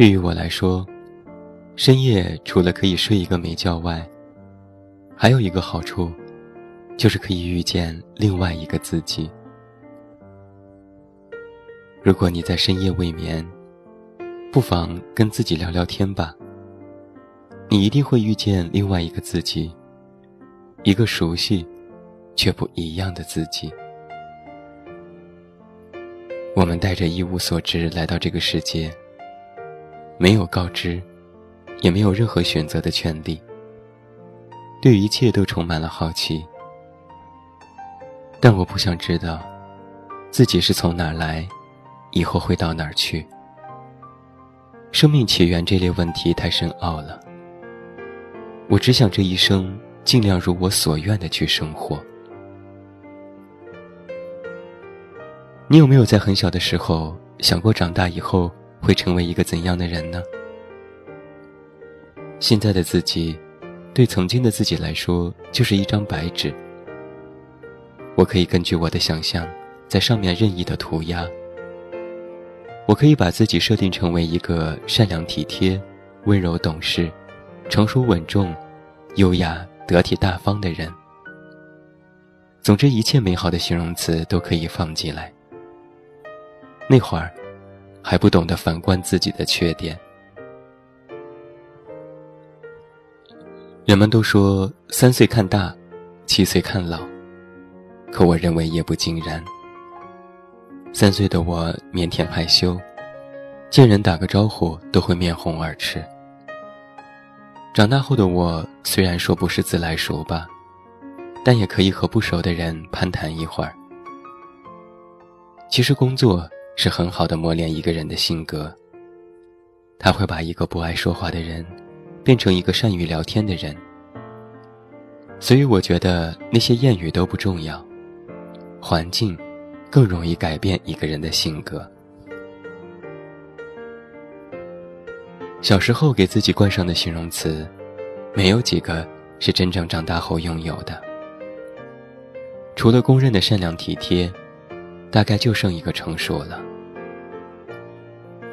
对于我来说，深夜除了可以睡一个美觉外，还有一个好处，就是可以遇见另外一个自己。如果你在深夜未眠，不妨跟自己聊聊天吧。你一定会遇见另外一个自己，一个熟悉却不一样的自己。我们带着一无所知来到这个世界。没有告知，也没有任何选择的权利。对一切都充满了好奇，但我不想知道，自己是从哪儿来，以后会到哪儿去。生命起源这类问题太深奥了。我只想这一生尽量如我所愿的去生活。你有没有在很小的时候想过长大以后？会成为一个怎样的人呢？现在的自己，对曾经的自己来说，就是一张白纸。我可以根据我的想象，在上面任意的涂鸦。我可以把自己设定成为一个善良体贴、温柔懂事、成熟稳重、优雅得体大方的人。总之，一切美好的形容词都可以放进来。那会儿。还不懂得反观自己的缺点。人们都说三岁看大，七岁看老，可我认为也不尽然。三岁的我腼腆害羞，见人打个招呼都会面红耳赤。长大后的我虽然说不是自来熟吧，但也可以和不熟的人攀谈一会儿。其实工作。是很好的磨练一个人的性格。他会把一个不爱说话的人，变成一个善于聊天的人。所以我觉得那些谚语都不重要，环境更容易改变一个人的性格。小时候给自己冠上的形容词，没有几个是真正长大后拥有的。除了公认的善良体贴，大概就剩一个成熟了。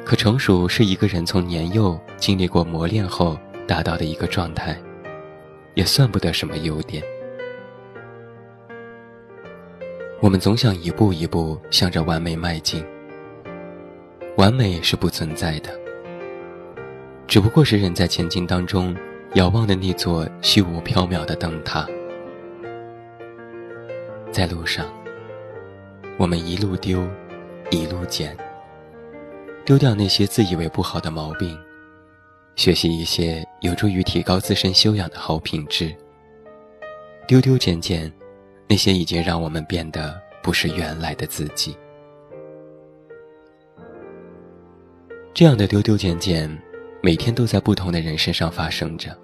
可成熟是一个人从年幼经历过磨练后达到的一个状态，也算不得什么优点。我们总想一步一步向着完美迈进，完美是不存在的，只不过是人在前进当中遥望的那座虚无缥缈的灯塔。在路上，我们一路丢，一路捡。丢掉那些自以为不好的毛病，学习一些有助于提高自身修养的好品质。丢丢捡捡，那些已经让我们变得不是原来的自己。这样的丢丢捡捡，每天都在不同的人身上发生着。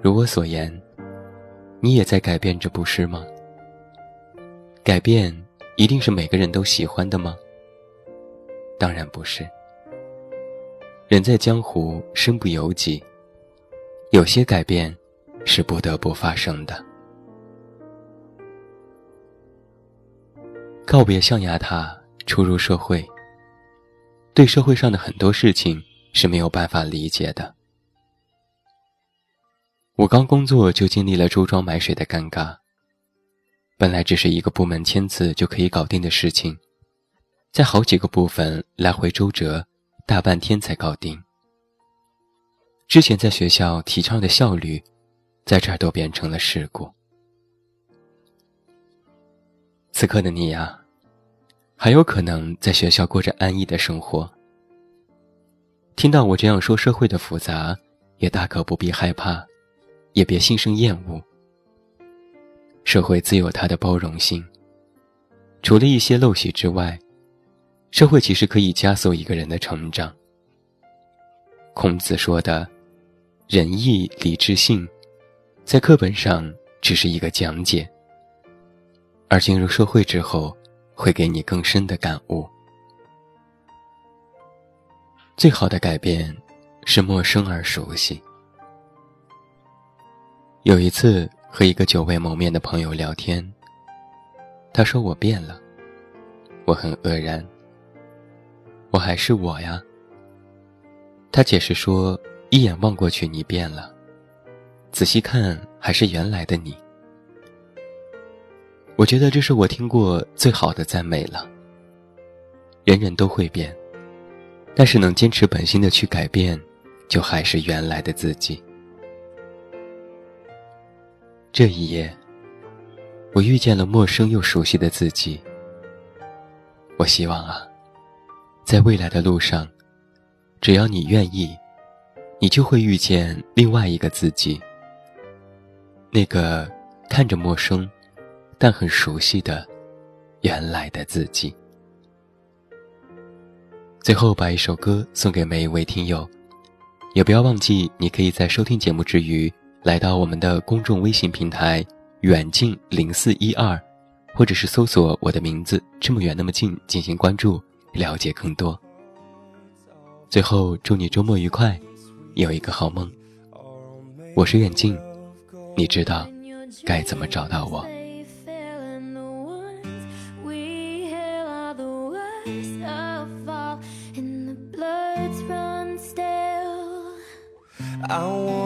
如我所言，你也在改变着，不是吗？改变一定是每个人都喜欢的吗？当然不是。人在江湖，身不由己。有些改变，是不得不发生的。告别象牙塔，初入社会。对社会上的很多事情是没有办法理解的。我刚工作就经历了周庄买水的尴尬。本来只是一个部门签字就可以搞定的事情。在好几个部分来回周折，大半天才搞定。之前在学校提倡的效率，在这儿都变成了事故。此刻的你呀，还有可能在学校过着安逸的生活。听到我这样说社会的复杂，也大可不必害怕，也别心生厌恶。社会自有它的包容性，除了一些陋习之外。社会其实可以加速一个人的成长。孔子说的“仁义礼智信”，在课本上只是一个讲解，而进入社会之后，会给你更深的感悟。最好的改变是陌生而熟悉。有一次和一个久未谋面的朋友聊天，他说我变了，我很愕然。我还是我呀，他解释说：“一眼望过去，你变了；仔细看，还是原来的你。”我觉得这是我听过最好的赞美了。人人都会变，但是能坚持本心的去改变，就还是原来的自己。这一夜，我遇见了陌生又熟悉的自己。我希望啊，在未来的路上，只要你愿意，你就会遇见另外一个自己。那个看着陌生。但很熟悉的，原来的自己。最后把一首歌送给每一位听友，也不要忘记，你可以在收听节目之余，来到我们的公众微信平台“远近零四一二”，或者是搜索我的名字“这么远那么近”进行关注，了解更多。最后，祝你周末愉快，有一个好梦。我是远近，你知道该怎么找到我。I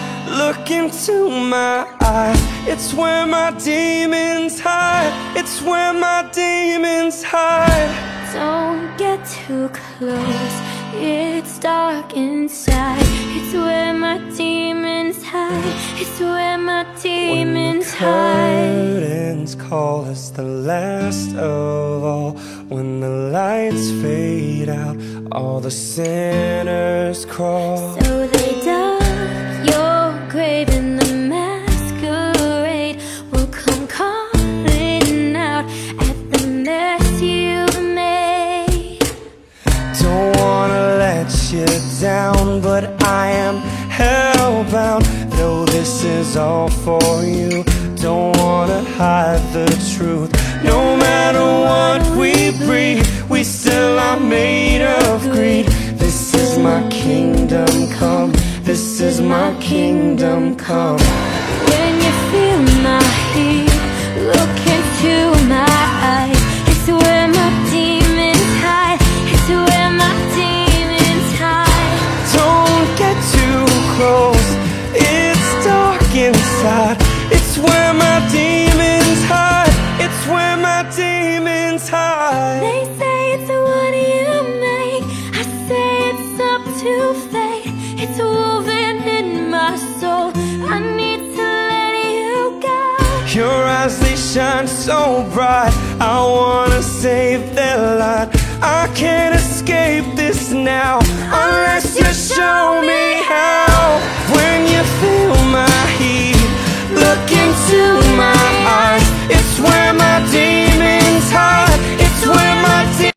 Look into my eyes It's where my demons hide. It's where my demons hide. Don't get too close. It's dark inside. It's where my demons hide. It's where my demons hide When the curtains call us the last of all When the lights fade out All the sinners crawl. So this is all for you, don't wanna hide the truth. No matter what we breed, we still are made of greed. This is my kingdom come. This is my kingdom come When you hide They say it's what you make? I say it's up to fate. It's woven in my soul. I need to let you go. Your eyes, they shine so bright. I wanna